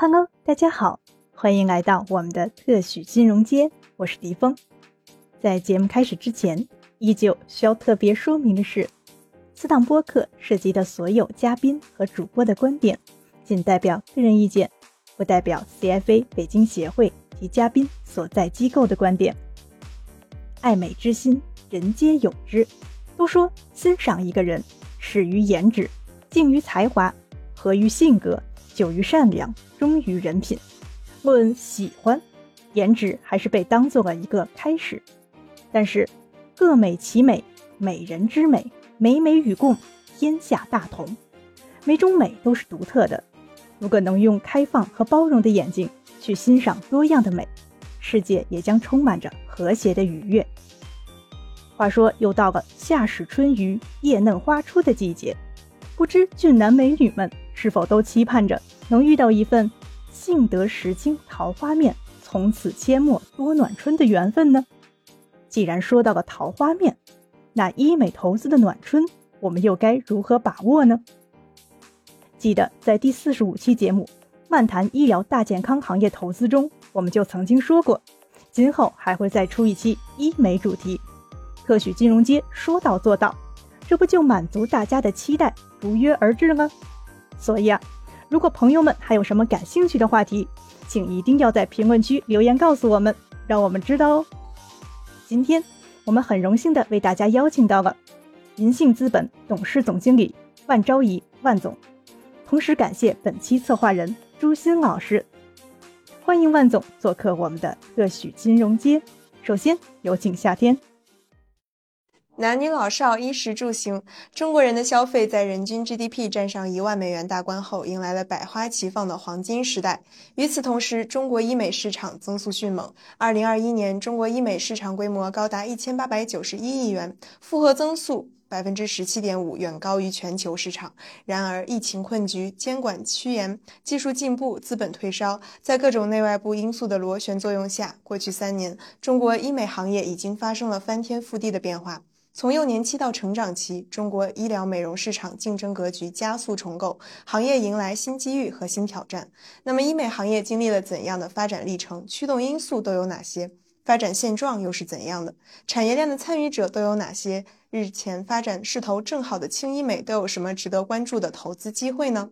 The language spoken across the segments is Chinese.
Hello，大家好，欢迎来到我们的特许金融街，我是迪峰。在节目开始之前，依旧需要特别说明的是，此档播客涉及的所有嘉宾和主播的观点，仅代表个人意见，不代表 CFA 北京协会及嘉宾所在机构的观点。爱美之心，人皆有之。都说欣赏一个人，始于颜值，敬于才华，合于性格。久于善良，忠于人品。论喜欢，颜值还是被当做了一个开始。但是，各美其美，美人之美，美美与共，天下大同。每种美都是独特的。如果能用开放和包容的眼睛去欣赏多样的美，世界也将充满着和谐的愉悦。话说，又到了夏始春余，叶嫩花初的季节，不知俊男美女们。是否都期盼着能遇到一份“幸得时清桃花面，从此阡陌多暖春”的缘分呢？既然说到了桃花面，那医美投资的暖春，我们又该如何把握呢？记得在第四十五期节目《漫谈医疗大健康行业投资》中，我们就曾经说过，今后还会再出一期医美主题。特许金融街说到做到，这不就满足大家的期待，如约而至了吗？所以啊，如果朋友们还有什么感兴趣的话题，请一定要在评论区留言告诉我们，让我们知道哦。今天我们很荣幸的为大家邀请到了银信资本董事总经理万昭仪万总，同时感谢本期策划人朱鑫老师，欢迎万总做客我们的特许金融街。首先有请夏天。男女老少、衣食住行，中国人的消费在人均 GDP 占上一万美元大关后，迎来了百花齐放的黄金时代。与此同时，中国医美市场增速迅猛。二零二一年，中国医美市场规模高达一千八百九十一亿元，复合增速百分之十七点五，远高于全球市场。然而，疫情困局、监管趋严、技术进步、资本退烧，在各种内外部因素的螺旋作用下，过去三年，中国医美行业已经发生了翻天覆地的变化。从幼年期到成长期，中国医疗美容市场竞争格局加速重构，行业迎来新机遇和新挑战。那么，医美行业经历了怎样的发展历程？驱动因素都有哪些？发展现状又是怎样的？产业链的参与者都有哪些？日前发展势头正好的轻医美都有什么值得关注的投资机会呢？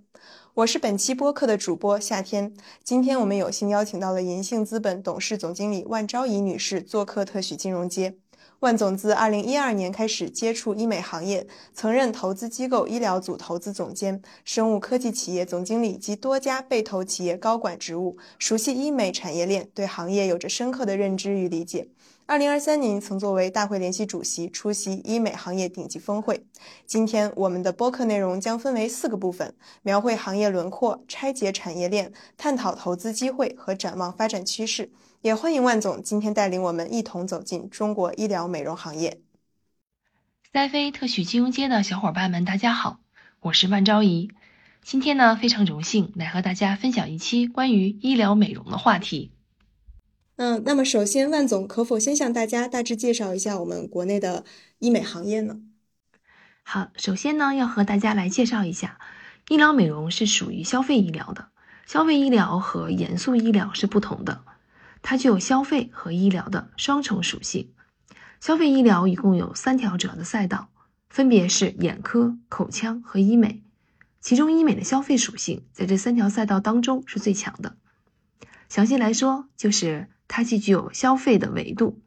我是本期播客的主播夏天，今天我们有幸邀请到了银杏资本董事总经理万昭仪女士做客特许金融街。万总自2012年开始接触医美行业，曾任投资机构医疗组投资总监、生物科技企业总经理及多家被投企业高管职务，熟悉医美产业链，对行业有着深刻的认知与理解。2023年曾作为大会联席主席出席医美行业顶级峰会。今天我们的播客内容将分为四个部分，描绘行业轮廓，拆解产业链，探讨投资机会和展望发展趋势。也欢迎万总今天带领我们一同走进中国医疗美容行业。赛飞特许金融街的小伙伴们，大家好，我是万昭仪。今天呢，非常荣幸来和大家分享一期关于医疗美容的话题。嗯，那么首先，万总可否先向大家大致介绍一下我们国内的医美行业呢？好，首先呢，要和大家来介绍一下，医疗美容是属于消费医疗的，消费医疗和严肃医疗是不同的。它具有消费和医疗的双重属性。消费医疗一共有三条主要的赛道，分别是眼科、口腔和医美。其中医美的消费属性在这三条赛道当中是最强的。详细来说，就是它既具有消费的维度，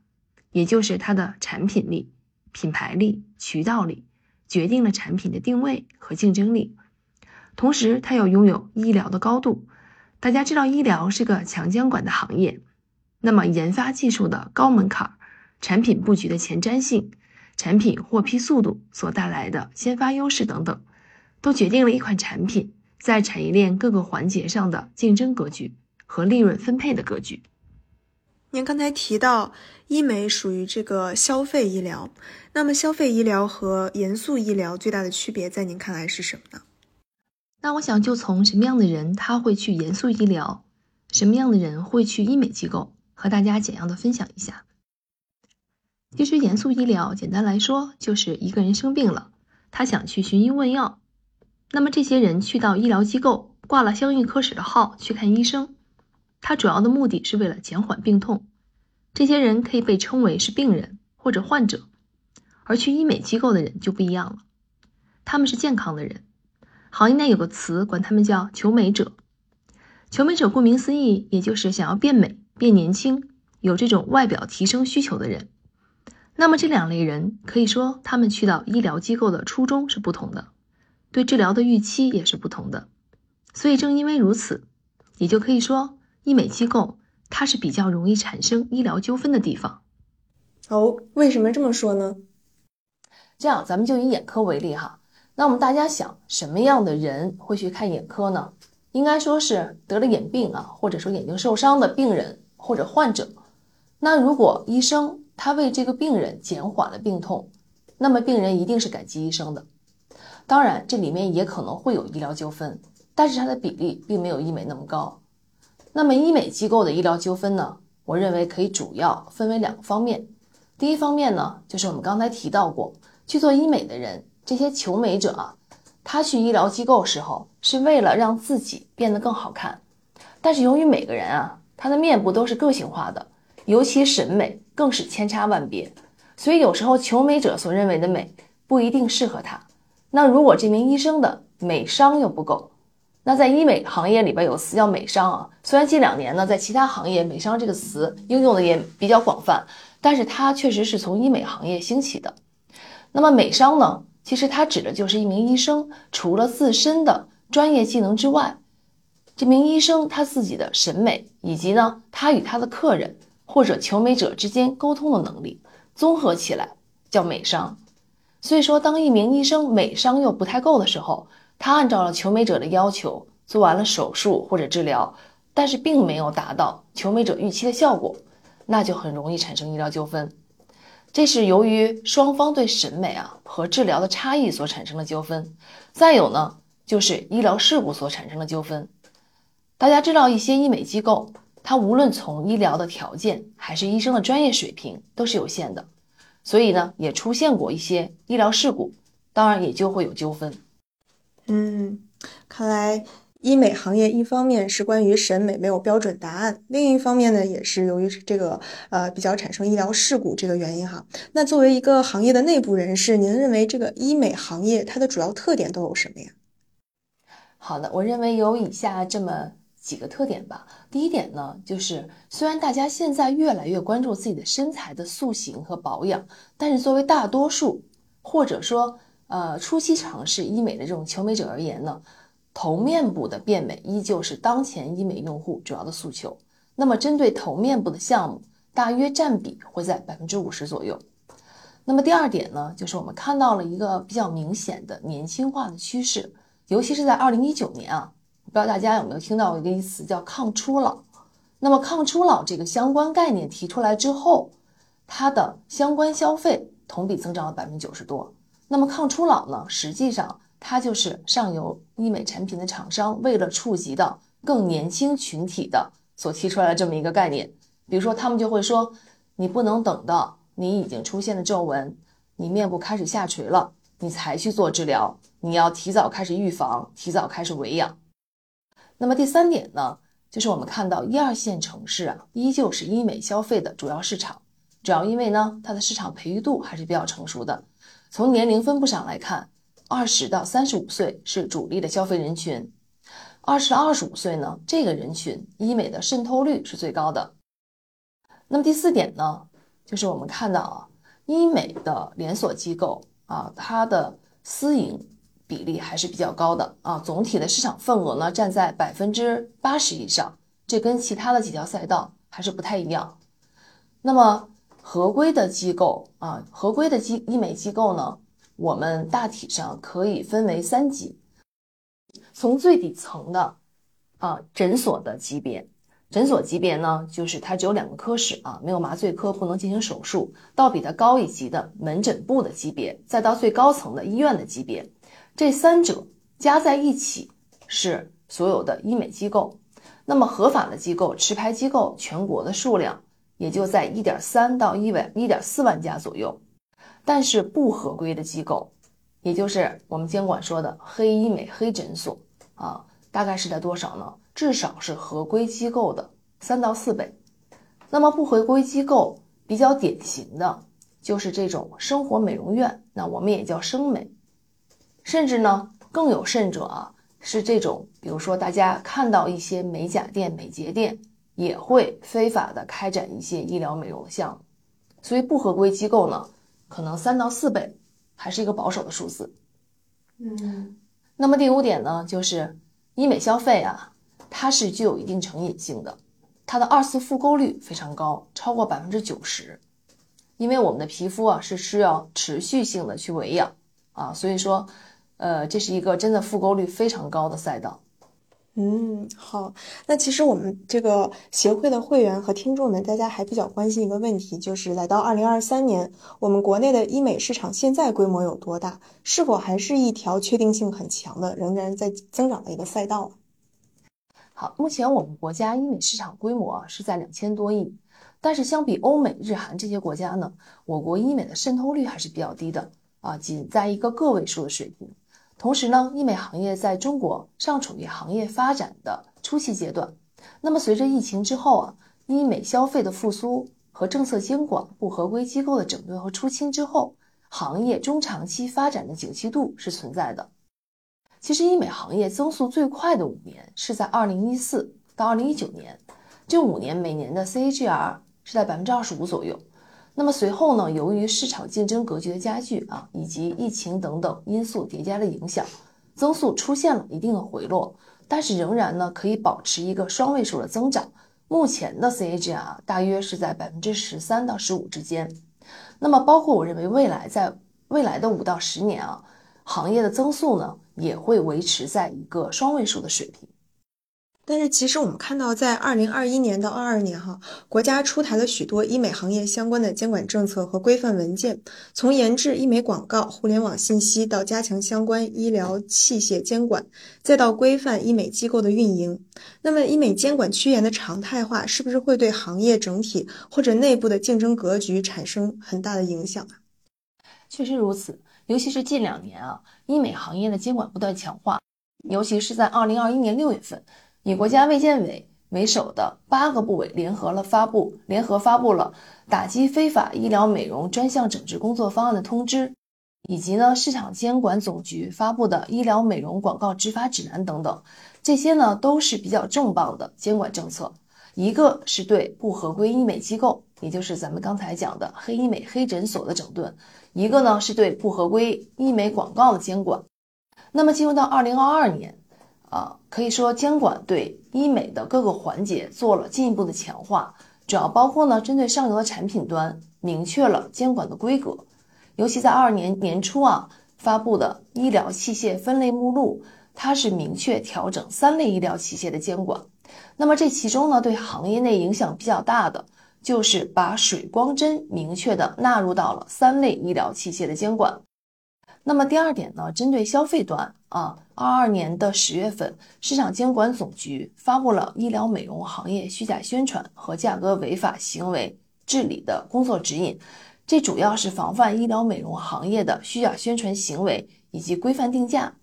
也就是它的产品力、品牌力、渠道力，决定了产品的定位和竞争力。同时，它又拥有医疗的高度。大家知道，医疗是个强监管的行业。那么，研发技术的高门槛、产品布局的前瞻性、产品获批速度所带来的先发优势等等，都决定了一款产品在产业链各个环节上的竞争格局和利润分配的格局。您刚才提到医美属于这个消费医疗，那么消费医疗和严肃医疗最大的区别在您看来是什么呢？那我想就从什么样的人他会去严肃医疗，什么样的人会去医美机构？和大家简要的分享一下。其实严肃医疗，简单来说就是一个人生病了，他想去寻医问药。那么这些人去到医疗机构，挂了相应科室的号去看医生，他主要的目的是为了减缓病痛。这些人可以被称为是病人或者患者，而去医美机构的人就不一样了，他们是健康的人。行业内有个词管他们叫求美者。求美者顾名思义，也就是想要变美、变年轻，有这种外表提升需求的人。那么这两类人可以说，他们去到医疗机构的初衷是不同的，对治疗的预期也是不同的。所以正因为如此，也就可以说，医美机构它是比较容易产生医疗纠纷的地方。哦，为什么这么说呢？这样，咱们就以眼科为例哈。那我们大家想，什么样的人会去看眼科呢？应该说是得了眼病啊，或者说眼睛受伤的病人或者患者。那如果医生他为这个病人减缓了病痛，那么病人一定是感激医生的。当然，这里面也可能会有医疗纠纷，但是它的比例并没有医美那么高。那么医美机构的医疗纠纷呢？我认为可以主要分为两个方面。第一方面呢，就是我们刚才提到过，去做医美的人，这些求美者啊。他去医疗机构时候是为了让自己变得更好看，但是由于每个人啊，他的面部都是个性化的，尤其审美更是千差万别，所以有时候求美者所认为的美不一定适合他。那如果这名医生的美商又不够，那在医美行业里边有词叫美商啊，虽然近两年呢，在其他行业美商这个词应用的也比较广泛，但是它确实是从医美行业兴起的。那么美商呢？其实它指的就是一名医生，除了自身的专业技能之外，这名医生他自己的审美，以及呢他与他的客人或者求美者之间沟通的能力，综合起来叫美商。所以说，当一名医生美商又不太够的时候，他按照了求美者的要求做完了手术或者治疗，但是并没有达到求美者预期的效果，那就很容易产生医疗纠纷。这是由于双方对审美啊和治疗的差异所产生的纠纷，再有呢就是医疗事故所产生的纠纷。大家知道，一些医美机构，它无论从医疗的条件还是医生的专业水平都是有限的，所以呢也出现过一些医疗事故，当然也就会有纠纷。嗯，看来。医美行业一方面是关于审美没有标准答案，另一方面呢，也是由于这个呃比较产生医疗事故这个原因哈。那作为一个行业的内部人士，您认为这个医美行业它的主要特点都有什么呀？好的，我认为有以下这么几个特点吧。第一点呢，就是虽然大家现在越来越关注自己的身材的塑形和保养，但是作为大多数或者说呃初期尝试医美的这种求美者而言呢。头面部的变美依旧是当前医美用户主要的诉求。那么，针对头面部的项目，大约占比会在百分之五十左右。那么，第二点呢，就是我们看到了一个比较明显的年轻化的趋势，尤其是在二零一九年啊，不知道大家有没有听到一个词叫“抗初老”。那么，“抗初老”这个相关概念提出来之后，它的相关消费同比增长了百分之九十多。那么，“抗初老”呢，实际上。它就是上游医美产品的厂商为了触及到更年轻群体的所提出来的这么一个概念。比如说，他们就会说，你不能等到你已经出现了皱纹，你面部开始下垂了，你才去做治疗，你要提早开始预防，提早开始维养。那么第三点呢，就是我们看到一二线城市啊，依旧是医美消费的主要市场，主要因为呢，它的市场培育度还是比较成熟的。从年龄分布上来看。二十到三十五岁是主力的消费人群，二十到二十五岁呢，这个人群医美的渗透率是最高的。那么第四点呢，就是我们看到啊，医美的连锁机构啊，它的私营比例还是比较高的啊，总体的市场份额呢占在百分之八十以上，这跟其他的几条赛道还是不太一样。那么合规的机构啊，合规的机医美机构呢？我们大体上可以分为三级，从最底层的啊诊所的级别，诊所级别呢，就是它只有两个科室啊，没有麻醉科，不能进行手术，到比它高一级的门诊部的级别，再到最高层的医院的级别，这三者加在一起是所有的医美机构。那么合法的机构、持牌机构，全国的数量也就在一点三到一万一点四万家左右。但是不合规的机构，也就是我们监管说的黑医美、黑诊所啊，大概是在多少呢？至少是合规机构的三到四倍。那么不合规机构比较典型的就是这种生活美容院，那我们也叫生美。甚至呢，更有甚者啊，是这种，比如说大家看到一些美甲店、美睫店也会非法的开展一些医疗美容的项目。所以不合规机构呢，可能三到四倍还是一个保守的数字。嗯，那么第五点呢，就是医美消费啊，它是具有一定成瘾性的，它的二次复购率非常高，超过百分之九十。因为我们的皮肤啊是需要持续性的去维养啊，所以说，呃，这是一个真的复购率非常高的赛道。嗯，好。那其实我们这个协会的会员和听众们，大家还比较关心一个问题，就是来到二零二三年，我们国内的医美市场现在规模有多大？是否还是一条确定性很强的、仍然在增长的一个赛道？好，目前我们国家医美市场规模啊是在两千多亿，但是相比欧美、日韩这些国家呢，我国医美的渗透率还是比较低的啊，仅在一个个位数的水平。同时呢，医美行业在中国尚处于行业发展的初期阶段。那么，随着疫情之后啊，医美消费的复苏和政策监管、不合规机构的整顿和出清之后，行业中长期发展的景气度是存在的。其实，医美行业增速最快的五年是在二零一四到二零一九年，这五年每年的 CAGR 是在百分之二十五左右。那么随后呢，由于市场竞争格局的加剧啊，以及疫情等等因素叠加的影响，增速出现了一定的回落，但是仍然呢可以保持一个双位数的增长。目前的 CAGR 大约是在百分之十三到十五之间。那么包括我认为未来在未来的五到十年啊，行业的增速呢也会维持在一个双位数的水平。但是其实我们看到，在二零二一年到二二年，哈，国家出台了许多医美行业相关的监管政策和规范文件，从研制医美广告、互联网信息到加强相关医疗器械监管，再到规范医美机构的运营。那么，医美监管趋严的常态化，是不是会对行业整体或者内部的竞争格局产生很大的影响啊？确实如此，尤其是近两年啊，医美行业的监管不断强化，尤其是在二零二一年六月份。以国家卫健委为首的八个部委联合了发布联合发布了打击非法医疗美容专项整治工作方案的通知，以及呢市场监管总局发布的医疗美容广告执法指南等等，这些呢都是比较重磅的监管政策。一个是对不合规医美机构，也就是咱们刚才讲的黑医美、黑诊所的整顿；一个呢是对不合规医美广告的监管。那么进入到二零二二年。啊，可以说监管对医美的各个环节做了进一步的强化，主要包括呢，针对上游的产品端明确了监管的规格，尤其在二年年初啊发布的医疗器械分类目录，它是明确调整三类医疗器械的监管。那么这其中呢，对行业内影响比较大的，就是把水光针明确的纳入到了三类医疗器械的监管。那么第二点呢，针对消费端啊，二二年的十月份，市场监管总局发布了医疗美容行业虚假宣传和价格违法行为治理的工作指引，这主要是防范医疗美容行业的虚假宣传行为以及规范定价。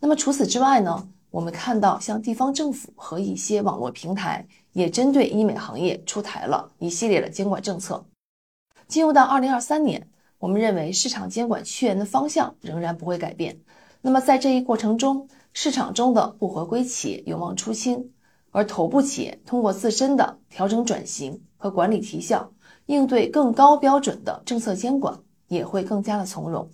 那么除此之外呢，我们看到像地方政府和一些网络平台也针对医美行业出台了一系列的监管政策。进入到二零二三年。我们认为市场监管趋严的方向仍然不会改变。那么在这一过程中，市场中的不合规企业有望出清，而头部企业通过自身的调整转型和管理提效，应对更高标准的政策监管，也会更加的从容。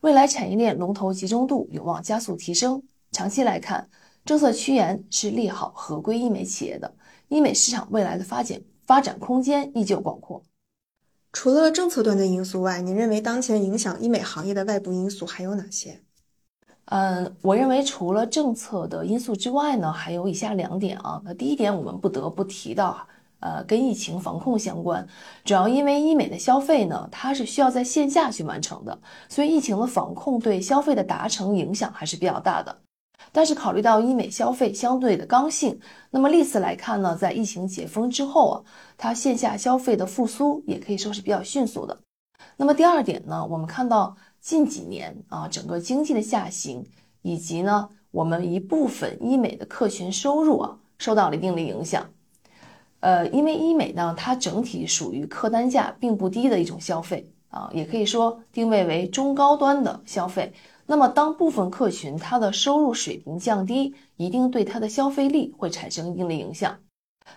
未来产业链龙头集中度有望加速提升。长期来看，政策趋严是利好合规医美企业的，医美市场未来的发展发展空间依旧广阔。除了政策端的因素外，您认为当前影响医美行业的外部因素还有哪些？嗯，我认为除了政策的因素之外呢，还有以下两点啊。那第一点，我们不得不提到，呃，跟疫情防控相关。主要因为医美的消费呢，它是需要在线下去完成的，所以疫情的防控对消费的达成影响还是比较大的。但是考虑到医美消费相对的刚性，那么历次来看呢，在疫情解封之后啊，它线下消费的复苏也可以说是比较迅速的。那么第二点呢，我们看到近几年啊，整个经济的下行，以及呢，我们一部分医美的客群收入啊受到了一定的影响。呃，因为医美呢，它整体属于客单价并不低的一种消费啊，也可以说定位为中高端的消费。那么，当部分客群它的收入水平降低，一定对它的消费力会产生一定的影响。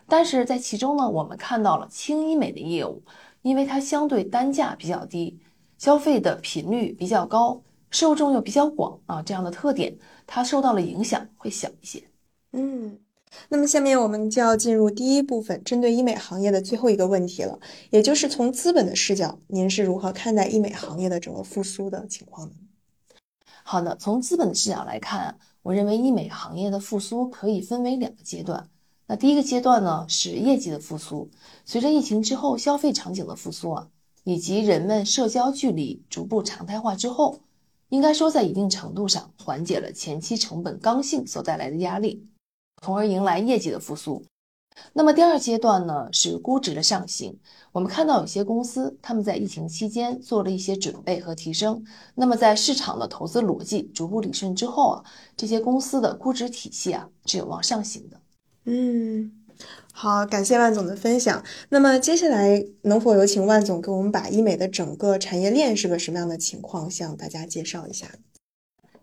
但是在其中呢，我们看到了轻医美的业务，因为它相对单价比较低，消费的频率比较高，受众又比较广啊，这样的特点，它受到了影响会小一些。嗯。那么下面我们就要进入第一部分，针对医美行业的最后一个问题了，也就是从资本的视角，您是如何看待医美行业的整个复苏的情况呢？好的，从资本的视角来看，我认为医美行业的复苏可以分为两个阶段。那第一个阶段呢，是业绩的复苏，随着疫情之后消费场景的复苏啊，以及人们社交距离逐步常态化之后，应该说在一定程度上缓解了前期成本刚性所带来的压力。从而迎来业绩的复苏。那么第二阶段呢，是估值的上行。我们看到有些公司他们在疫情期间做了一些准备和提升。那么在市场的投资逻辑逐步理顺之后啊，这些公司的估值体系啊是有望上行的。嗯，好，感谢万总的分享。那么接下来能否有请万总给我们把医美的整个产业链是个什么样的情况向大家介绍一下？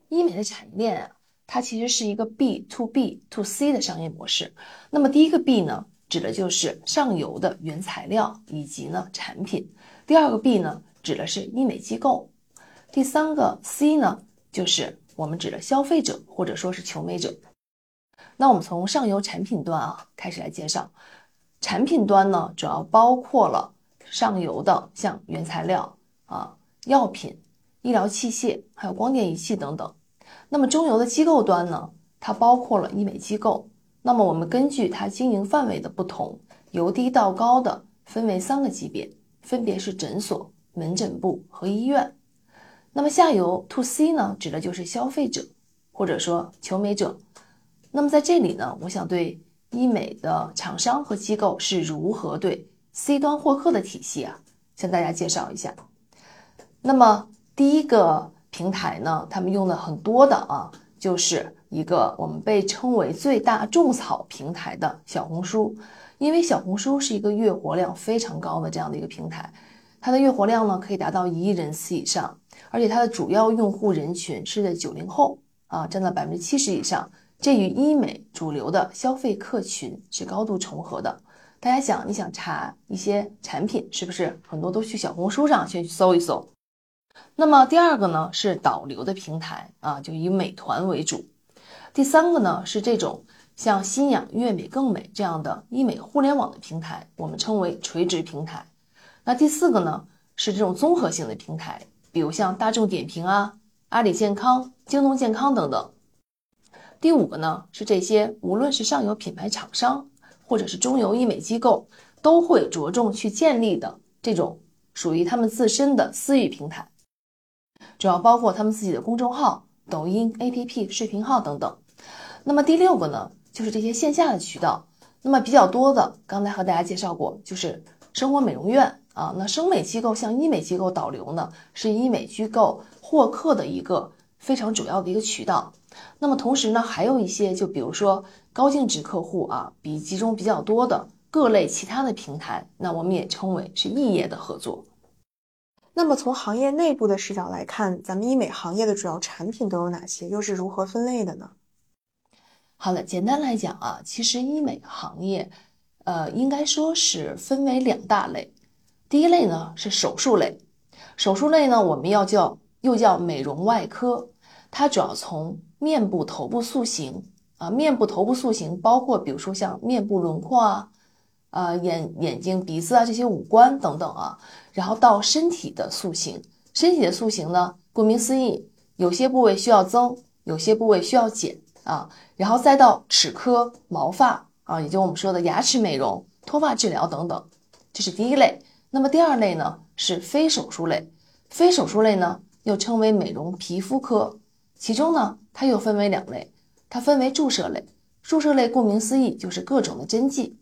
医美的产业链啊。它其实是一个 B to B to C 的商业模式。那么第一个 B 呢，指的就是上游的原材料以及呢产品；第二个 B 呢，指的是医美机构；第三个 C 呢，就是我们指的消费者或者说是求美者。那我们从上游产品端啊开始来介绍。产品端呢，主要包括了上游的像原材料啊、药品、医疗器械，还有光电仪器等等。那么中游的机构端呢，它包括了医美机构。那么我们根据它经营范围的不同，由低到高的分为三个级别，分别是诊所、门诊部和医院。那么下游 to C 呢，指的就是消费者或者说求美者。那么在这里呢，我想对医美的厂商和机构是如何对 C 端获客的体系啊，向大家介绍一下。那么第一个。平台呢，他们用的很多的啊，就是一个我们被称为最大种草平台的小红书，因为小红书是一个月活量非常高的这样的一个平台，它的月活量呢可以达到一亿人次以上，而且它的主要用户人群是在九零后啊，占到百分之七十以上，这与医美主流的消费客群是高度重合的。大家想，你想查一些产品，是不是很多都去小红书上先去搜一搜？那么第二个呢是导流的平台啊，就以美团为主。第三个呢是这种像新氧、悦美更美这样的医美互联网的平台，我们称为垂直平台。那第四个呢是这种综合性的平台，比如像大众点评啊、阿里健康、京东健康等等。第五个呢是这些无论是上游品牌厂商或者是中游医美机构都会着重去建立的这种属于他们自身的私域平台。主要包括他们自己的公众号、抖音、APP、视频号等等。那么第六个呢，就是这些线下的渠道。那么比较多的，刚才和大家介绍过，就是生活美容院啊。那生美机构向医美机构导流呢，是医美机构获客的一个非常主要的一个渠道。那么同时呢，还有一些，就比如说高净值客户啊，比集中比较多的各类其他的平台，那我们也称为是异业的合作。那么从行业内部的视角来看，咱们医美行业的主要产品都有哪些？又是如何分类的呢？好了，简单来讲啊，其实医美行业，呃，应该说是分为两大类。第一类呢是手术类，手术类呢我们要叫又叫美容外科，它主要从面部、头部塑形啊，面部、头部塑形包括比如说像面部轮廓啊。呃，眼眼睛、鼻子啊，这些五官等等啊，然后到身体的塑形，身体的塑形呢，顾名思义，有些部位需要增，有些部位需要减啊，然后再到齿科、毛发啊，也就我们说的牙齿美容、脱发治疗等等，这是第一类。那么第二类呢，是非手术类，非手术类呢又称为美容皮肤科，其中呢它又分为两类，它分为注射类，注射类顾名思义就是各种的针剂。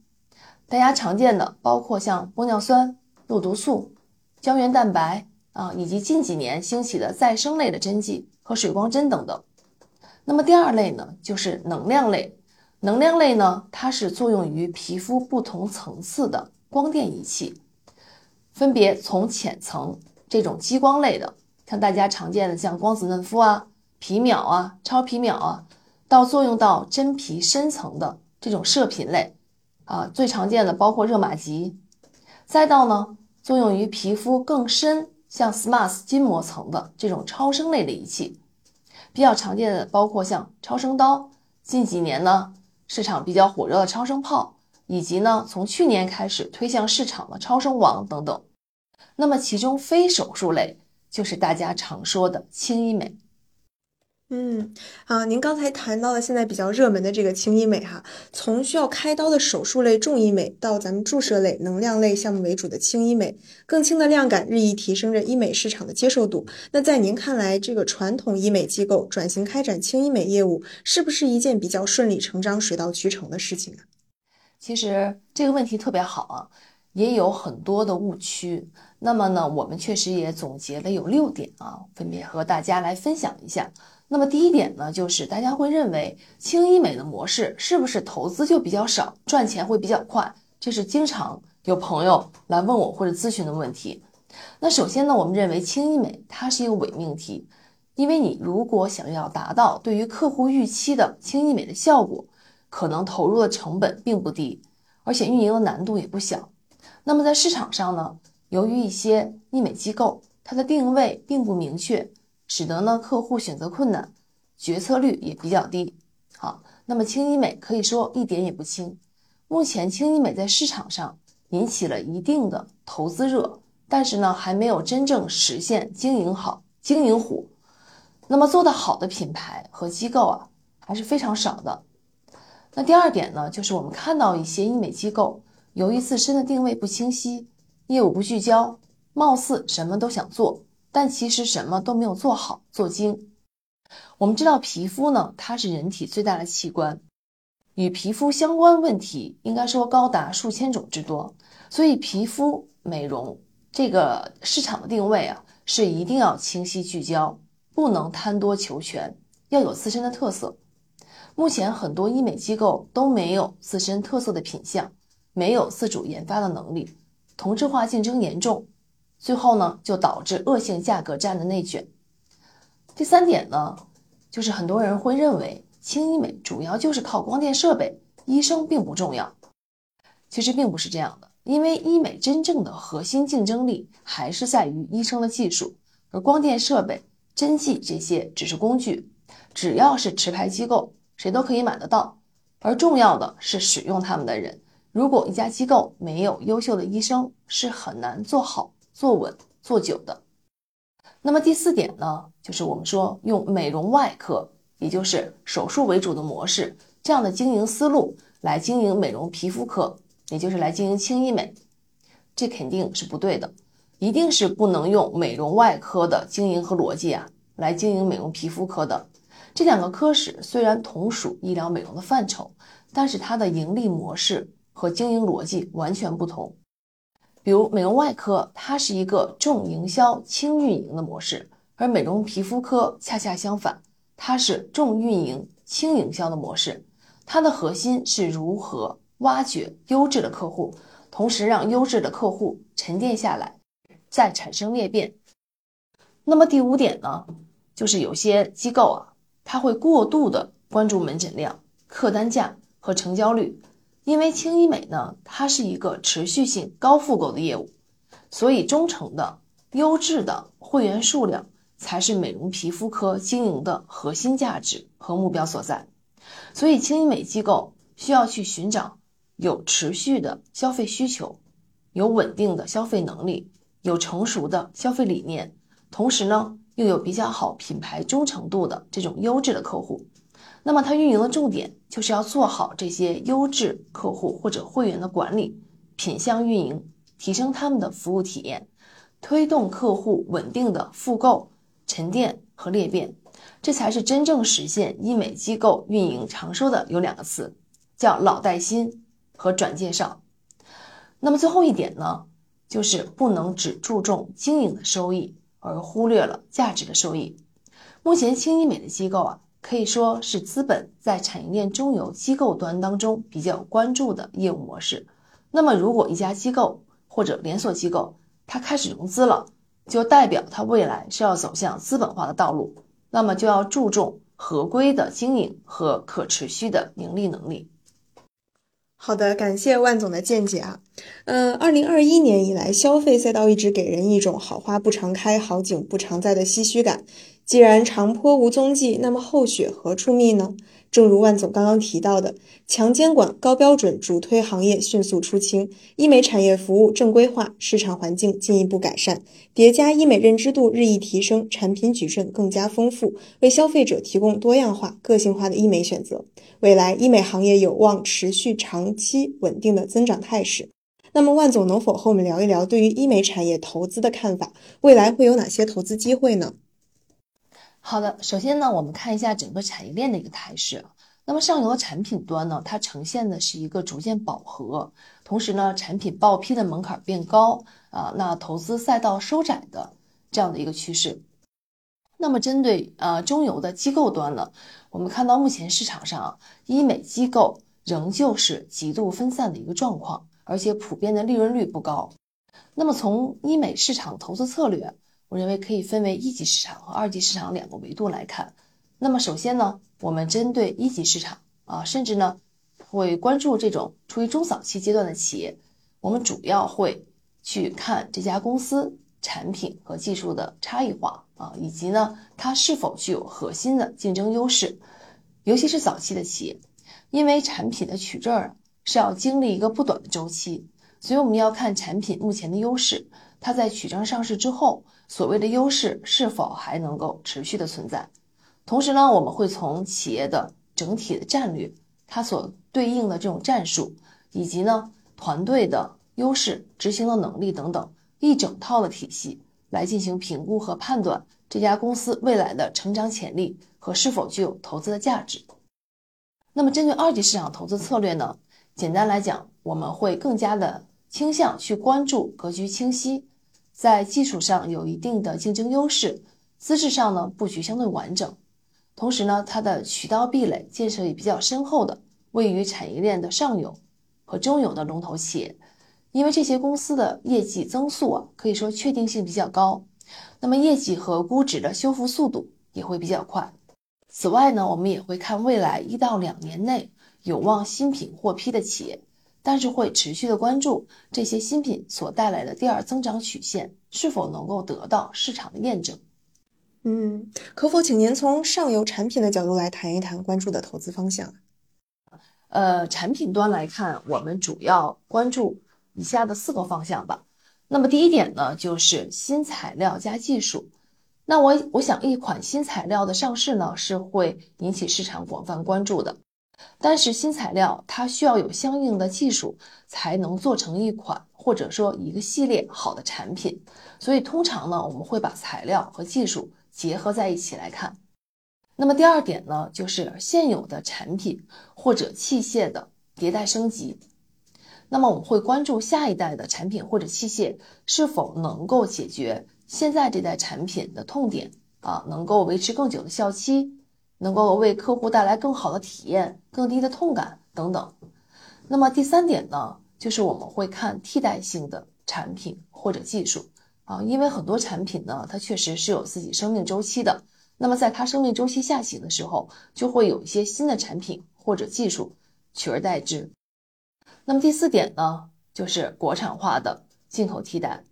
大家常见的包括像玻尿酸、肉毒素、胶原蛋白啊，以及近几年兴起的再生类的针剂和水光针等等。那么第二类呢，就是能量类。能量类呢，它是作用于皮肤不同层次的光电仪器，分别从浅层这种激光类的，像大家常见的像光子嫩肤啊、皮秒啊、超皮秒啊，到作用到真皮深层的这种射频类，啊，最常见的包括热玛吉，再到呢作用于皮肤更深，像 SMAS 筋膜层的这种超声类的仪器，比较常见的包括像超声刀，近几年呢。市场比较火热的超声炮，以及呢从去年开始推向市场的超声网等等。那么其中非手术类就是大家常说的轻医美。嗯，啊，您刚才谈到了现在比较热门的这个轻医美哈，从需要开刀的手术类重医美到咱们注射类、能量类项目为主的轻医美，更轻的量感日益提升着医美市场的接受度。那在您看来，这个传统医美机构转型开展轻医美业务，是不是一件比较顺理成章、水到渠成的事情啊？其实这个问题特别好啊，也有很多的误区。那么呢，我们确实也总结了有六点啊，分别和大家来分享一下。那么第一点呢，就是大家会认为轻医美的模式是不是投资就比较少，赚钱会比较快？这是经常有朋友来问我或者咨询的问题。那首先呢，我们认为轻医美它是一个伪命题，因为你如果想要达到对于客户预期的轻医美的效果，可能投入的成本并不低，而且运营的难度也不小。那么在市场上呢，由于一些医美机构它的定位并不明确。使得呢客户选择困难，决策率也比较低。好，那么轻医美可以说一点也不轻。目前轻医美在市场上引起了一定的投资热，但是呢还没有真正实现经营好、经营火。那么做得好的品牌和机构啊还是非常少的。那第二点呢，就是我们看到一些医美机构由于自身的定位不清晰，业务不聚焦，貌似什么都想做。但其实什么都没有做好做精。我们知道皮肤呢，它是人体最大的器官，与皮肤相关问题应该说高达数千种之多。所以皮肤美容这个市场的定位啊，是一定要清晰聚焦，不能贪多求全，要有自身的特色。目前很多医美机构都没有自身特色的品相，没有自主研发的能力，同质化竞争严重。最后呢，就导致恶性价格战的内卷。第三点呢，就是很多人会认为轻医美主要就是靠光电设备，医生并不重要。其实并不是这样的，因为医美真正的核心竞争力还是在于医生的技术，而光电设备、针剂这些只是工具，只要是持牌机构，谁都可以买得到。而重要的是使用他们的人。如果一家机构没有优秀的医生，是很难做好。做稳做久的，那么第四点呢，就是我们说用美容外科，也就是手术为主的模式，这样的经营思路来经营美容皮肤科，也就是来经营轻医美，这肯定是不对的，一定是不能用美容外科的经营和逻辑啊来经营美容皮肤科的。这两个科室虽然同属医疗美容的范畴，但是它的盈利模式和经营逻辑完全不同。比如美容外科，它是一个重营销、轻运营的模式，而美容皮肤科恰恰相反，它是重运营、轻营销的模式。它的核心是如何挖掘优质的客户，同时让优质的客户沉淀下来，再产生裂变。那么第五点呢，就是有些机构啊，它会过度的关注门诊量、客单价和成交率。因为轻医美呢，它是一个持续性高复购的业务，所以忠诚的、优质的会员数量才是美容皮肤科经营的核心价值和目标所在。所以，轻医美机构需要去寻找有持续的消费需求、有稳定的消费能力、有成熟的消费理念，同时呢，又有比较好品牌忠诚度的这种优质的客户。那么它运营的重点就是要做好这些优质客户或者会员的管理、品相运营，提升他们的服务体验，推动客户稳定的复购、沉淀和裂变，这才是真正实现医美机构运营长寿的有两个词，叫老带新和转介绍。那么最后一点呢，就是不能只注重经营的收益，而忽略了价值的收益。目前轻医美的机构啊。可以说是资本在产业链中游机构端当中比较关注的业务模式。那么，如果一家机构或者连锁机构它开始融资了，就代表它未来是要走向资本化的道路，那么就要注重合规的经营和可持续的盈利能力。好的，感谢万总的见解啊。嗯，二零二一年以来，消费赛道一直给人一种好花不常开、好景不常在的唏嘘感。既然长坡无踪迹，那么后雪何处觅呢？正如万总刚刚提到的，强监管、高标准主推行业迅速出清，医美产业服务正规化，市场环境进一步改善，叠加医美认知度日益提升，产品矩阵更加丰富，为消费者提供多样化、个性化的医美选择。未来医美行业有望持续长期稳定的增长态势。那么，万总能否和我们聊一聊对于医美产业投资的看法？未来会有哪些投资机会呢？好的，首先呢，我们看一下整个产业链的一个态势。那么上游的产品端呢，它呈现的是一个逐渐饱和，同时呢，产品报批的门槛变高啊，那投资赛道收窄的这样的一个趋势。那么针对呃中游的机构端呢，我们看到目前市场上医美机构仍旧是极度分散的一个状况，而且普遍的利润率不高。那么从医美市场投资策略。我认为可以分为一级市场和二级市场两个维度来看。那么首先呢，我们针对一级市场啊，甚至呢会关注这种处于中早期阶段的企业，我们主要会去看这家公司产品和技术的差异化啊，以及呢它是否具有核心的竞争优势。尤其是早期的企业，因为产品的取证啊是要经历一个不短的周期，所以我们要看产品目前的优势。它在取证上市之后，所谓的优势是否还能够持续的存在？同时呢，我们会从企业的整体的战略，它所对应的这种战术，以及呢团队的优势、执行的能力等等一整套的体系来进行评估和判断这家公司未来的成长潜力和是否具有投资的价值。那么，针对二级市场投资策略呢？简单来讲，我们会更加的倾向去关注格局清晰。在技术上有一定的竞争优势，资质上呢布局相对完整，同时呢它的渠道壁垒建设也比较深厚的，位于产业链的上游和中游的龙头企业，因为这些公司的业绩增速啊可以说确定性比较高，那么业绩和估值的修复速度也会比较快。此外呢，我们也会看未来一到两年内有望新品获批的企业。但是会持续的关注这些新品所带来的第二增长曲线是否能够得到市场的验证。嗯，可否请您从上游产品的角度来谈一谈关注的投资方向？呃，产品端来看，我们主要关注以下的四个方向吧。那么第一点呢，就是新材料加技术。那我我想一款新材料的上市呢，是会引起市场广泛关注的。但是新材料它需要有相应的技术才能做成一款或者说一个系列好的产品，所以通常呢我们会把材料和技术结合在一起来看。那么第二点呢就是现有的产品或者器械的迭代升级。那么我们会关注下一代的产品或者器械是否能够解决现在这代产品的痛点啊，能够维持更久的效期。能够为客户带来更好的体验、更低的痛感等等。那么第三点呢，就是我们会看替代性的产品或者技术啊，因为很多产品呢，它确实是有自己生命周期的。那么在它生命周期下行的时候，就会有一些新的产品或者技术取而代之。那么第四点呢，就是国产化的进口替代。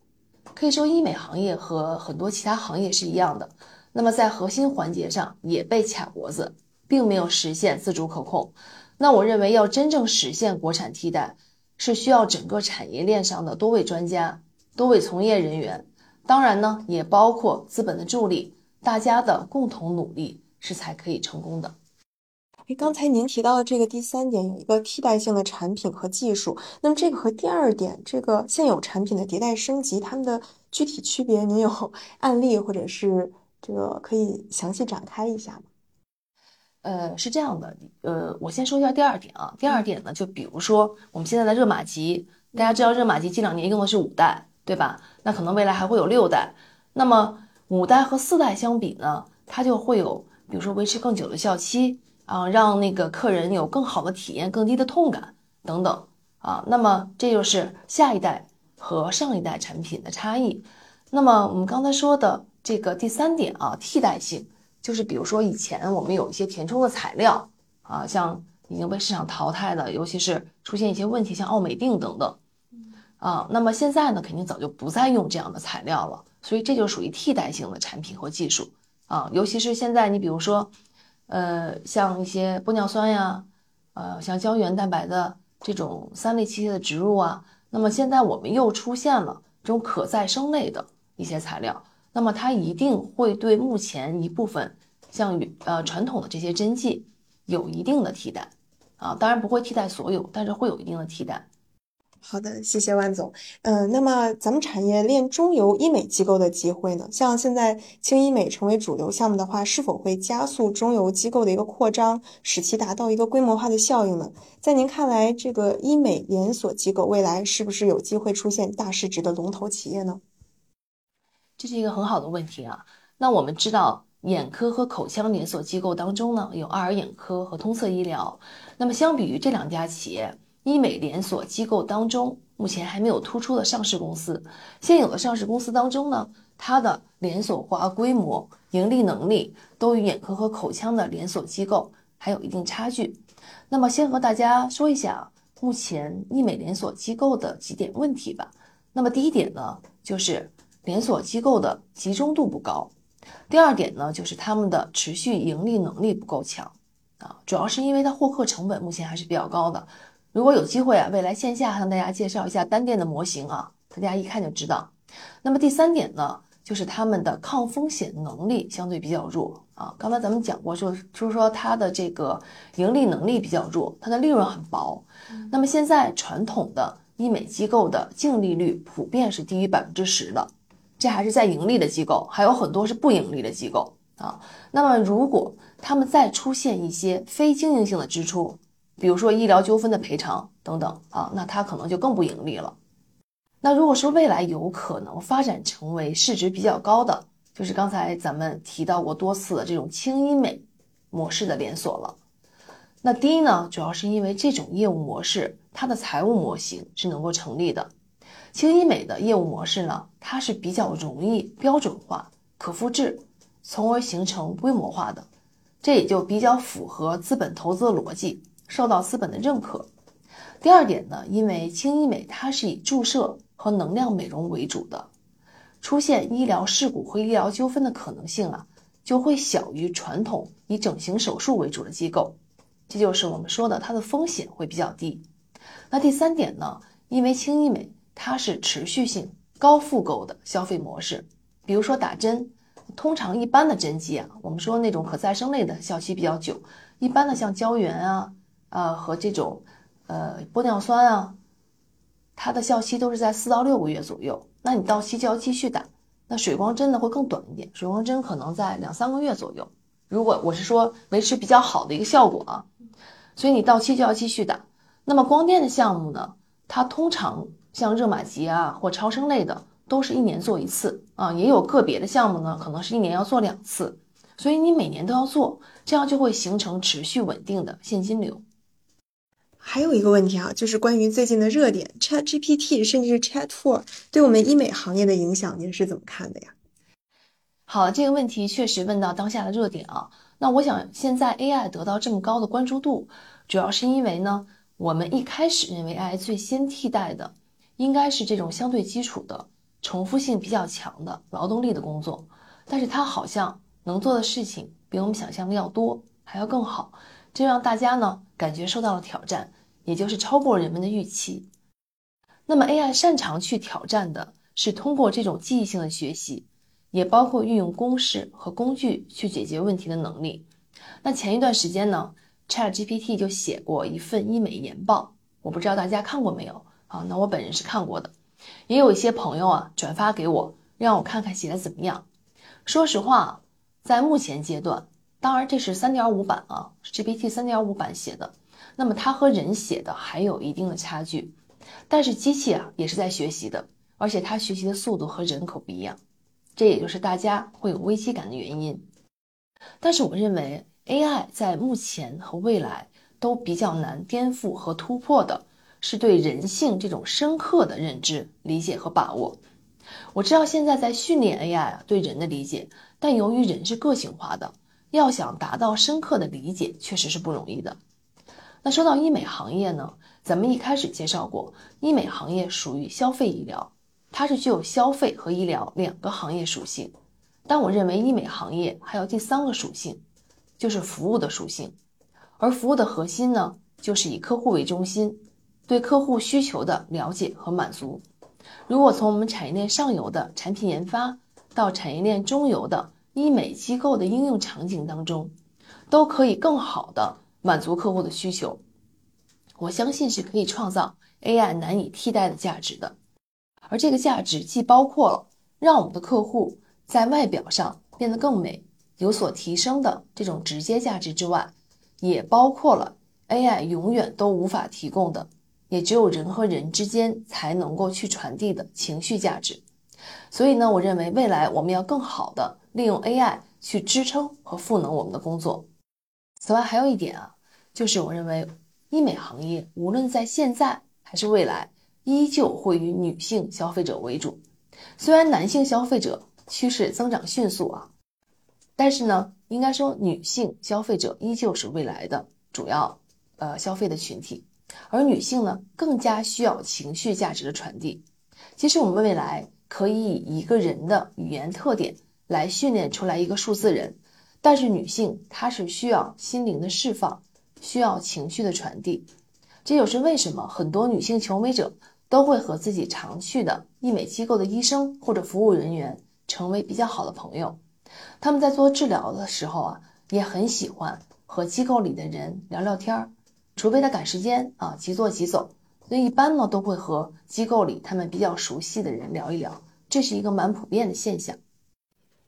可以说，医美行业和很多其他行业是一样的。那么在核心环节上也被卡脖子，并没有实现自主可控。那我认为要真正实现国产替代，是需要整个产业链上的多位专家、多位从业人员，当然呢也包括资本的助力，大家的共同努力是才可以成功的。哎，刚才您提到的这个第三点有一个替代性的产品和技术，那么这个和第二点这个现有产品的迭代升级，它们的具体区别，您有 案例或者是？这个可以详细展开一下吗？呃，是这样的，呃，我先说一下第二点啊。第二点呢，就比如说我们现在的热玛吉，大家知道热玛吉近两年用的是五代，对吧？那可能未来还会有六代。那么五代和四代相比呢，它就会有比如说维持更久的效期啊，让那个客人有更好的体验、更低的痛感等等啊。那么这就是下一代和上一代产品的差异。那么我们刚才说的这个第三点啊，替代性，就是比如说以前我们有一些填充的材料啊，像已经被市场淘汰的，尤其是出现一些问题，像奥美定等等啊。那么现在呢，肯定早就不再用这样的材料了，所以这就属于替代性的产品和技术。啊，尤其是现在，你比如说，呃，像一些玻尿酸呀，呃，像胶原蛋白的这种三类器械的植入啊，那么现在我们又出现了这种可再生类的一些材料，那么它一定会对目前一部分像呃传统的这些针剂有一定的替代，啊，当然不会替代所有，但是会有一定的替代。好的，谢谢万总。嗯，那么咱们产业链中游医美机构的机会呢？像现在轻医美成为主流项目的话，是否会加速中游机构的一个扩张，使其达到一个规模化的效应呢？在您看来，这个医美连锁机构未来是不是有机会出现大市值的龙头企业呢？这是一个很好的问题啊。那我们知道，眼科和口腔连锁机构当中呢，有爱尔眼科和通策医疗。那么相比于这两家企业，医美连锁机构当中，目前还没有突出的上市公司。现有的上市公司当中呢，它的连锁化规模、盈利能力都与眼科和口腔的连锁机构还有一定差距。那么，先和大家说一下目前医美连锁机构的几点问题吧。那么，第一点呢，就是连锁机构的集中度不高；第二点呢，就是他们的持续盈利能力不够强啊，主要是因为它获客成本目前还是比较高的。如果有机会啊，未来线下向大家介绍一下单店的模型啊，大家一看就知道。那么第三点呢，就是他们的抗风险能力相对比较弱啊。刚才咱们讲过，说就是说它的这个盈利能力比较弱，它的利润很薄。那么现在传统的医美机构的净利率普遍是低于百分之十的，这还是在盈利的机构，还有很多是不盈利的机构啊。那么如果他们再出现一些非经营性的支出，比如说医疗纠纷的赔偿等等啊，那它可能就更不盈利了。那如果说未来有可能发展成为市值比较高的，就是刚才咱们提到过多次的这种轻医美模式的连锁了。那第一呢，主要是因为这种业务模式它的财务模型是能够成立的。轻医美的业务模式呢，它是比较容易标准化、可复制，从而形成规模化的，这也就比较符合资本投资的逻辑。受到资本的认可。第二点呢，因为轻医美它是以注射和能量美容为主的，出现医疗事故和医疗纠纷的可能性啊，就会小于传统以整形手术为主的机构。这就是我们说的它的风险会比较低。那第三点呢，因为轻医美它是持续性高复购的消费模式，比如说打针，通常一般的针剂啊，我们说那种可再生类的效期比较久，一般的像胶原啊。呃，和这种，呃，玻尿酸啊，它的效期都是在四到六个月左右。那你到期就要继续打。那水光针呢会更短一点，水光针可能在两三个月左右。如果我是说维持比较好的一个效果啊，所以你到期就要继续打。那么光电的项目呢，它通常像热玛吉啊或超声类的，都是一年做一次啊，也有个别的项目呢，可能是一年要做两次。所以你每年都要做，这样就会形成持续稳定的现金流。还有一个问题啊，就是关于最近的热点 Chat GPT，甚至是 Chat Four 对我们医美行业的影响，您是怎么看的呀？好，这个问题确实问到当下的热点啊。那我想，现在 AI 得到这么高的关注度，主要是因为呢，我们一开始认为 AI 最先替代的应该是这种相对基础的、重复性比较强的劳动力的工作，但是它好像能做的事情比我们想象的要多，还要更好。这让大家呢感觉受到了挑战，也就是超过人们的预期。那么 AI 擅长去挑战的是通过这种记忆性的学习，也包括运用公式和工具去解决问题的能力。那前一段时间呢，ChatGPT 就写过一份医美研报，我不知道大家看过没有啊？那我本人是看过的，也有一些朋友啊转发给我，让我看看写的怎么样。说实话，在目前阶段。当然，这是三点五版啊，GPT 三点五版写的，那么它和人写的还有一定的差距，但是机器啊也是在学习的，而且它学习的速度和人可不一样，这也就是大家会有危机感的原因。但是我认为 AI 在目前和未来都比较难颠覆和突破的，是对人性这种深刻的认知、理解和把握。我知道现在在训练 AI 啊对人的理解，但由于人是个性化的，要想达到深刻的理解，确实是不容易的。那说到医美行业呢，咱们一开始介绍过，医美行业属于消费医疗，它是具有消费和医疗两个行业属性。但我认为医美行业还有第三个属性，就是服务的属性。而服务的核心呢，就是以客户为中心，对客户需求的了解和满足。如果从我们产业链上游的产品研发，到产业链中游的医美机构的应用场景当中，都可以更好的满足客户的需求。我相信是可以创造 AI 难以替代的价值的。而这个价值既包括了让我们的客户在外表上变得更美，有所提升的这种直接价值之外，也包括了 AI 永远都无法提供的。也只有人和人之间才能够去传递的情绪价值，所以呢，我认为未来我们要更好的利用 AI 去支撑和赋能我们的工作。此外，还有一点啊，就是我认为医美行业无论在现在还是未来，依旧会以女性消费者为主。虽然男性消费者趋势增长迅速啊，但是呢，应该说女性消费者依旧是未来的主要呃消费的群体。而女性呢，更加需要情绪价值的传递。其实我们未来可以以一个人的语言特点来训练出来一个数字人，但是女性她是需要心灵的释放，需要情绪的传递。这就是为什么很多女性求美者都会和自己常去的医美机构的医生或者服务人员成为比较好的朋友。他们在做治疗的时候啊，也很喜欢和机构里的人聊聊天儿。除非他赶时间啊，即做即走，所以一般呢都会和机构里他们比较熟悉的人聊一聊，这是一个蛮普遍的现象。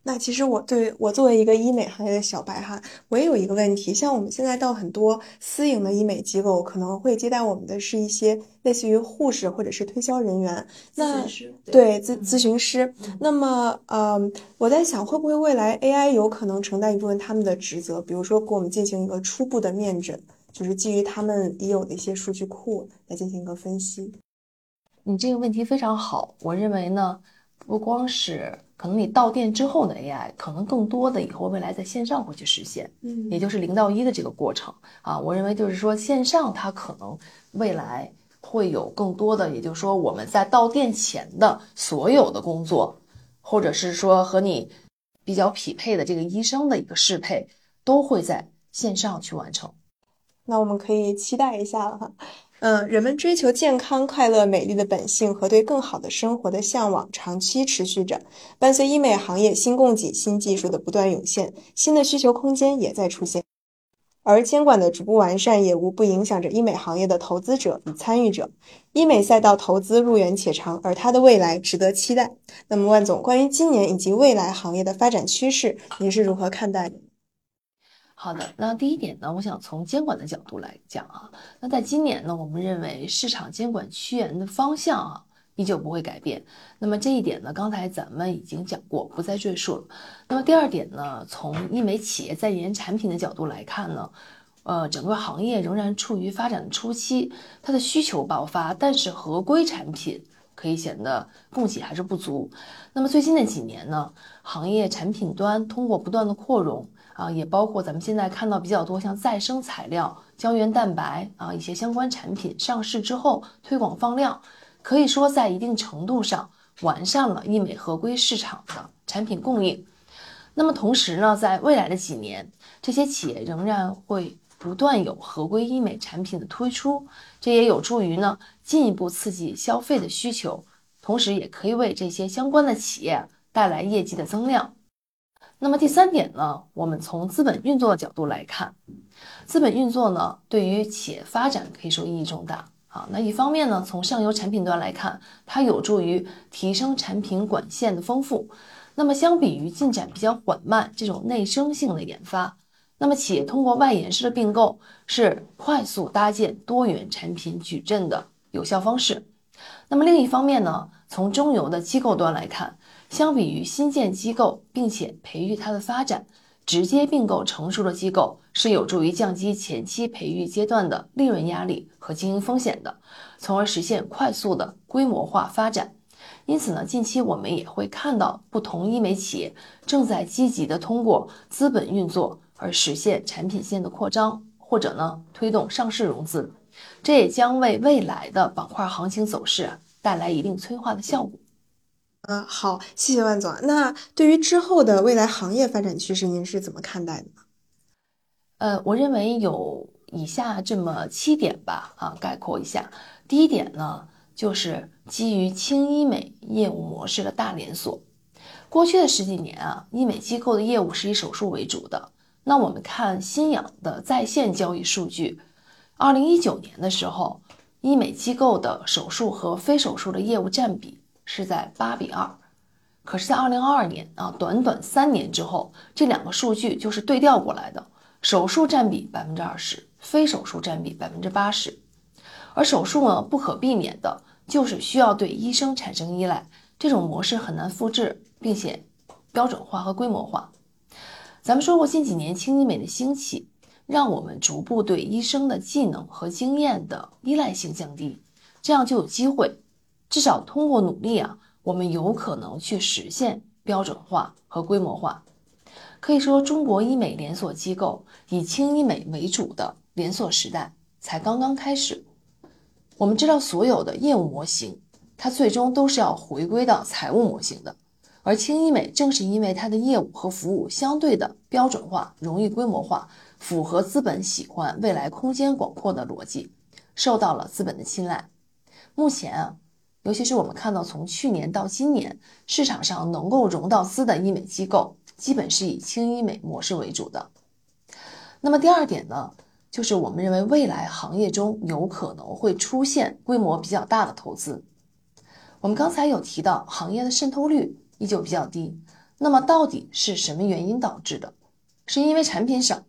那其实我对我作为一个医美行业的小白哈，我也有一个问题，像我们现在到很多私营的医美机构，可能会接待我们的是一些类似于护士或者是推销人员，那对咨咨询师。那么呃，我在想，会不会未来 AI 有可能承担一部分他们的职责，比如说给我们进行一个初步的面诊？就是基于他们已有的一些数据库来进行一个分析。你这个问题非常好，我认为呢，不光是可能你到店之后的 AI，可能更多的以后未来在线上会去实现，嗯，也就是零到一的这个过程啊。我认为就是说线上它可能未来会有更多的，也就是说我们在到店前的所有的工作，或者是说和你比较匹配的这个医生的一个适配，都会在线上去完成。那我们可以期待一下了哈，嗯，人们追求健康、快乐、美丽的本性和对更好的生活的向往长期持续着。伴随医美行业新供给、新技术的不断涌现，新的需求空间也在出现，而监管的逐步完善也无不影响着医美行业的投资者与参与者。医美赛道投资路远且长，而它的未来值得期待。那么，万总，关于今年以及未来行业的发展趋势，您是如何看待？好的，那第一点呢，我想从监管的角度来讲啊，那在今年呢，我们认为市场监管趋严的方向啊，依旧不会改变。那么这一点呢，刚才咱们已经讲过，不再赘述了。那么第二点呢，从医美企业在研产品的角度来看呢，呃，整个行业仍然处于发展的初期，它的需求爆发，但是合规产品可以显得供给还是不足。那么最近的几年呢，行业产品端通过不断的扩容。啊，也包括咱们现在看到比较多像再生材料、胶原蛋白啊一些相关产品上市之后推广放量，可以说在一定程度上完善了医美合规市场的产品供应。那么同时呢，在未来的几年，这些企业仍然会不断有合规医美产品的推出，这也有助于呢进一步刺激消费的需求，同时也可以为这些相关的企业带来业绩的增量。那么第三点呢，我们从资本运作的角度来看，资本运作呢对于企业发展可以说意义重大啊。那一方面呢，从上游产品端来看，它有助于提升产品管线的丰富。那么相比于进展比较缓慢这种内生性的研发，那么企业通过外延式的并购是快速搭建多元产品矩阵的有效方式。那么另一方面呢，从中游的机构端来看。相比于新建机构，并且培育它的发展，直接并购成熟的机构是有助于降低前期培育阶段的利润压力和经营风险的，从而实现快速的规模化发展。因此呢，近期我们也会看到不同医美企业正在积极的通过资本运作而实现产品线的扩张，或者呢推动上市融资，这也将为未来的板块行情走势带来一定催化的效果。啊，好，谢谢万总。那对于之后的未来行业发展趋势，您是怎么看待的呢？呃，我认为有以下这么七点吧，啊，概括一下。第一点呢，就是基于轻医美业务模式的大连锁。过去的十几年啊，医美机构的业务是以手术为主的。那我们看新氧的在线交易数据，二零一九年的时候，医美机构的手术和非手术的业务占比。是在八比二，可是，在二零二二年啊，短短三年之后，这两个数据就是对调过来的，手术占比百分之二十，非手术占比百分之八十。而手术呢，不可避免的就是需要对医生产生依赖，这种模式很难复制，并且标准化和规模化。咱们说过，近几年轻医美的兴起，让我们逐步对医生的技能和经验的依赖性降低，这样就有机会。至少通过努力啊，我们有可能去实现标准化和规模化。可以说，中国医美连锁机构以轻医美为主的连锁时代才刚刚开始。我们知道，所有的业务模型，它最终都是要回归到财务模型的。而轻医美正是因为它的业务和服务相对的标准化、容易规模化，符合资本喜欢未来空间广阔的逻辑，受到了资本的青睐。目前啊。尤其是我们看到，从去年到今年，市场上能够融到资的医美机构，基本是以轻医美模式为主的。那么第二点呢，就是我们认为未来行业中有可能会出现规模比较大的投资。我们刚才有提到，行业的渗透率依旧比较低。那么到底是什么原因导致的？是因为产品少，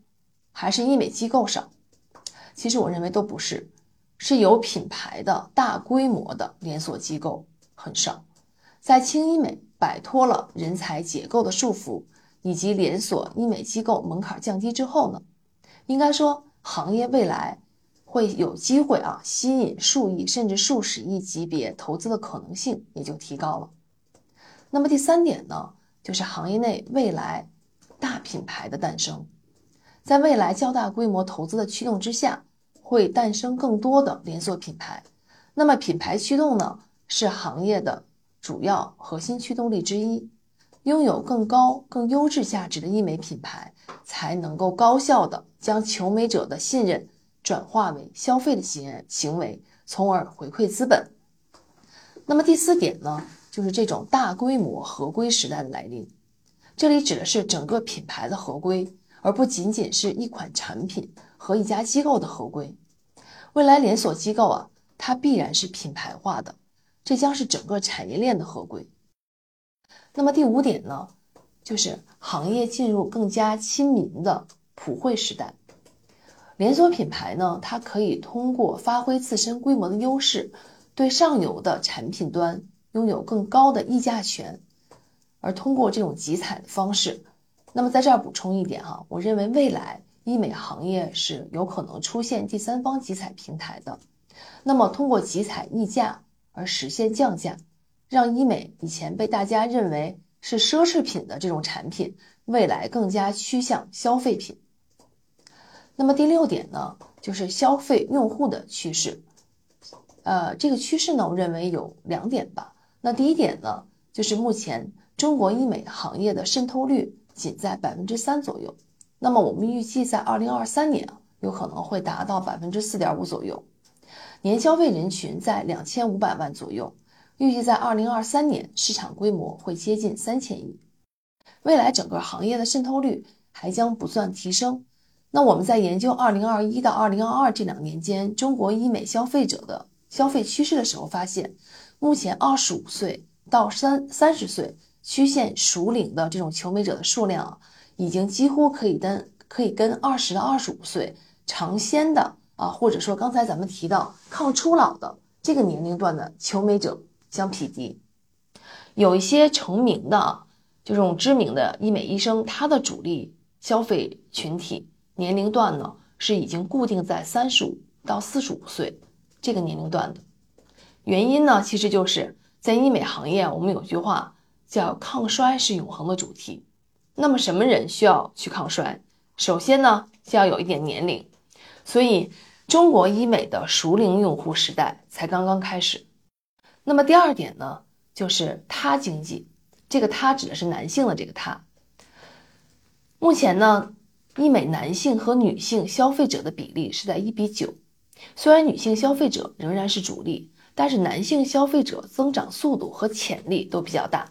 还是医美机构少？其实我认为都不是。是有品牌的大规模的连锁机构很少，在轻医美摆脱了人才结构的束缚，以及连锁医美机构门槛降低之后呢，应该说行业未来会有机会啊，吸引数亿甚至数十亿级别投资的可能性也就提高了。那么第三点呢，就是行业内未来大品牌的诞生，在未来较大规模投资的驱动之下。会诞生更多的连锁品牌，那么品牌驱动呢，是行业的主要核心驱动力之一。拥有更高、更优质价值的医美品牌，才能够高效的将求美者的信任转化为消费的行行为，从而回馈资本。那么第四点呢，就是这种大规模合规时代的来临。这里指的是整个品牌的合规，而不仅仅是一款产品。和一家机构的合规，未来连锁机构啊，它必然是品牌化的，这将是整个产业链的合规。那么第五点呢，就是行业进入更加亲民的普惠时代。连锁品牌呢，它可以通过发挥自身规模的优势，对上游的产品端拥有更高的议价权，而通过这种集采的方式。那么在这儿补充一点哈，我认为未来。医美行业是有可能出现第三方集采平台的，那么通过集采溢价而实现降价，让医美以前被大家认为是奢侈品的这种产品，未来更加趋向消费品。那么第六点呢，就是消费用户的趋势。呃，这个趋势呢，我认为有两点吧。那第一点呢，就是目前中国医美行业的渗透率仅在百分之三左右。那么我们预计在二零二三年有可能会达到百分之四点五左右，年消费人群在两千五百万左右，预计在二零二三年市场规模会接近三千亿，未来整个行业的渗透率还将不断提升。那我们在研究二零二一到二零二二这两年间中国医美消费者的消费趋势的时候，发现目前二十五岁到三三十岁曲线熟龄的这种求美者的数量。已经几乎可以跟可以跟二十到二十五岁尝鲜的啊，或者说刚才咱们提到抗初老的这个年龄段的求美者相匹敌。有一些成名的就这种知名的医美医生，他的主力消费群体年龄段呢是已经固定在三十五到四十五岁这个年龄段的。原因呢，其实就是在医美行业，我们有句话叫“抗衰是永恒的主题”。那么什么人需要去抗衰？首先呢，就要有一点年龄。所以，中国医美的熟龄用户时代才刚刚开始。那么第二点呢，就是他经济。这个他指的是男性的这个他。目前呢，医美男性和女性消费者的比例是在一比九。虽然女性消费者仍然是主力。但是男性消费者增长速度和潜力都比较大，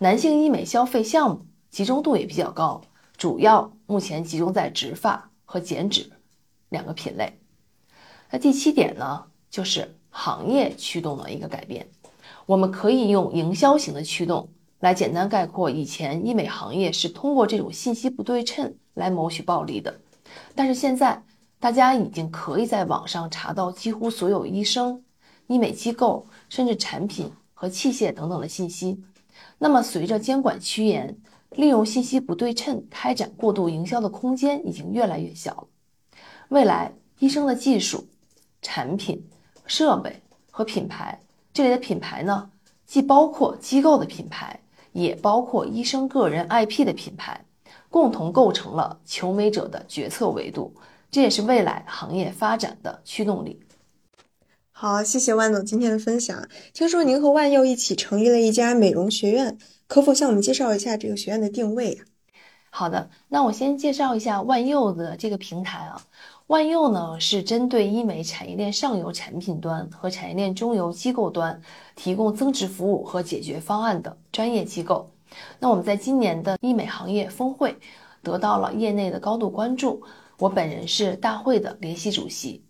男性医美消费项目集中度也比较高，主要目前集中在植发和减脂两个品类。那第七点呢，就是行业驱动的一个改变。我们可以用营销型的驱动来简单概括，以前医美行业是通过这种信息不对称来谋取暴利的，但是现在大家已经可以在网上查到几乎所有医生。医美机构甚至产品和器械等等的信息，那么随着监管趋严，利用信息不对称开展过度营销的空间已经越来越小了。未来，医生的技术、产品、设备和品牌这里的品牌呢，既包括机构的品牌，也包括医生个人 IP 的品牌，共同构成了求美者的决策维度，这也是未来行业发展的驱动力。好，谢谢万总今天的分享。听说您和万佑一起成立了一家美容学院，可否向我们介绍一下这个学院的定位？好的，那我先介绍一下万佑的这个平台啊。万佑呢是针对医美产业链上游产品端和产业链中游机构端提供增值服务和解决方案的专业机构。那我们在今年的医美行业峰会得到了业内的高度关注，我本人是大会的联席主席。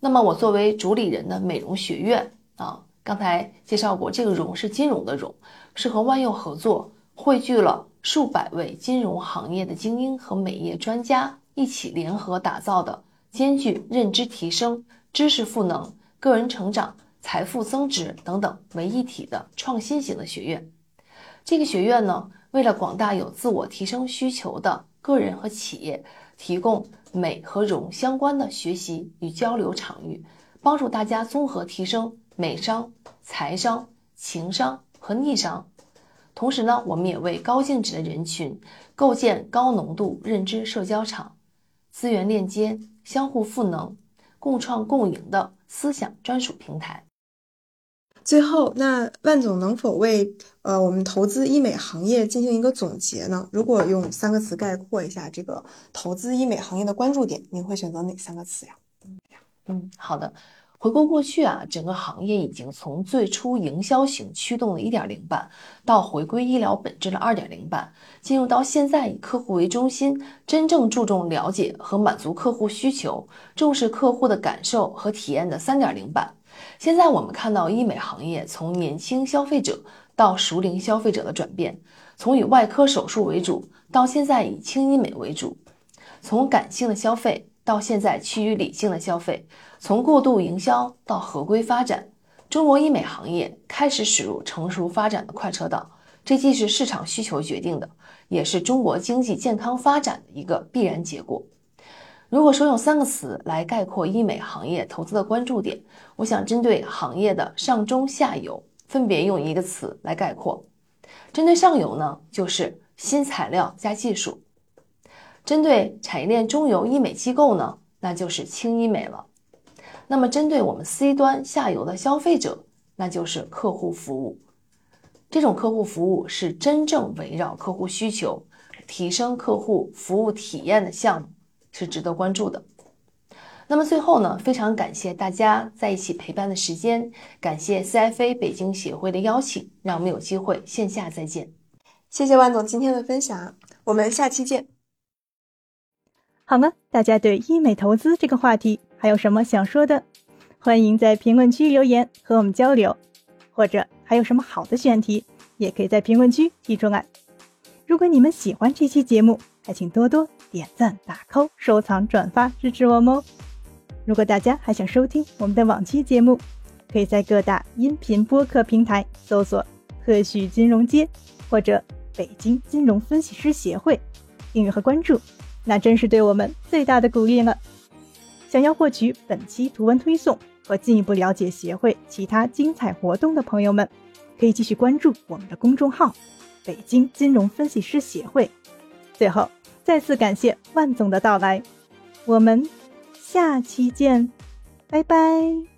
那么我作为主理人的美容学院啊，刚才介绍过，这个“融”是金融的“融”，是和万佑合作，汇聚了数百位金融行业的精英和美业专家一起联合打造的，兼具认知提升、知识赋能、个人成长、财富增值等等为一体的创新型的学院。这个学院呢，为了广大有自我提升需求的个人和企业提供。美和容相关的学习与交流场域，帮助大家综合提升美商、财商、情商和逆商。同时呢，我们也为高净值的人群构建高浓度认知社交场，资源链接、相互赋能、共创共赢的思想专属平台。最后，那万总能否为呃我们投资医美行业进行一个总结呢？如果用三个词概括一下这个投资医美行业的关注点，您会选择哪三个词呀？嗯，好的。回顾过去啊，整个行业已经从最初营销型驱动的一点零版，到回归医疗本质的二点零版，进入到现在以客户为中心，真正注重了解和满足客户需求，重视客户的感受和体验的三点零版。现在我们看到医美行业从年轻消费者到熟龄消费者的转变，从以外科手术为主到现在以轻医美为主，从感性的消费到现在趋于理性的消费，从过度营销到合规发展，中国医美行业开始驶入成熟发展的快车道。这既是市场需求决定的，也是中国经济健康发展的一个必然结果。如果说用三个词来概括医美行业投资的关注点，我想针对行业的上中下游，分别用一个词来概括。针对上游呢，就是新材料加技术；针对产业链中游医美机构呢，那就是轻医美了。那么针对我们 C 端下游的消费者，那就是客户服务。这种客户服务是真正围绕客户需求，提升客户服务体验的项目。是值得关注的。那么最后呢，非常感谢大家在一起陪伴的时间，感谢 CFA 北京协会的邀请，让我们有机会线下再见。谢谢万总今天的分享，我们下期见。好了，大家对医美投资这个话题还有什么想说的？欢迎在评论区留言和我们交流，或者还有什么好的选题，也可以在评论区提出来。如果你们喜欢这期节目，还请多多。点赞、打 call、收藏、转发，支持我们哦！如果大家还想收听我们的往期节目，可以在各大音频播客平台搜索“特许金融街”或者“北京金融分析师协会”，订阅和关注。那真是对我们最大的鼓励了。想要获取本期图文推送和进一步了解协会其他精彩活动的朋友们，可以继续关注我们的公众号“北京金融分析师协会”。最后，再次感谢万总的到来，我们下期见，拜拜。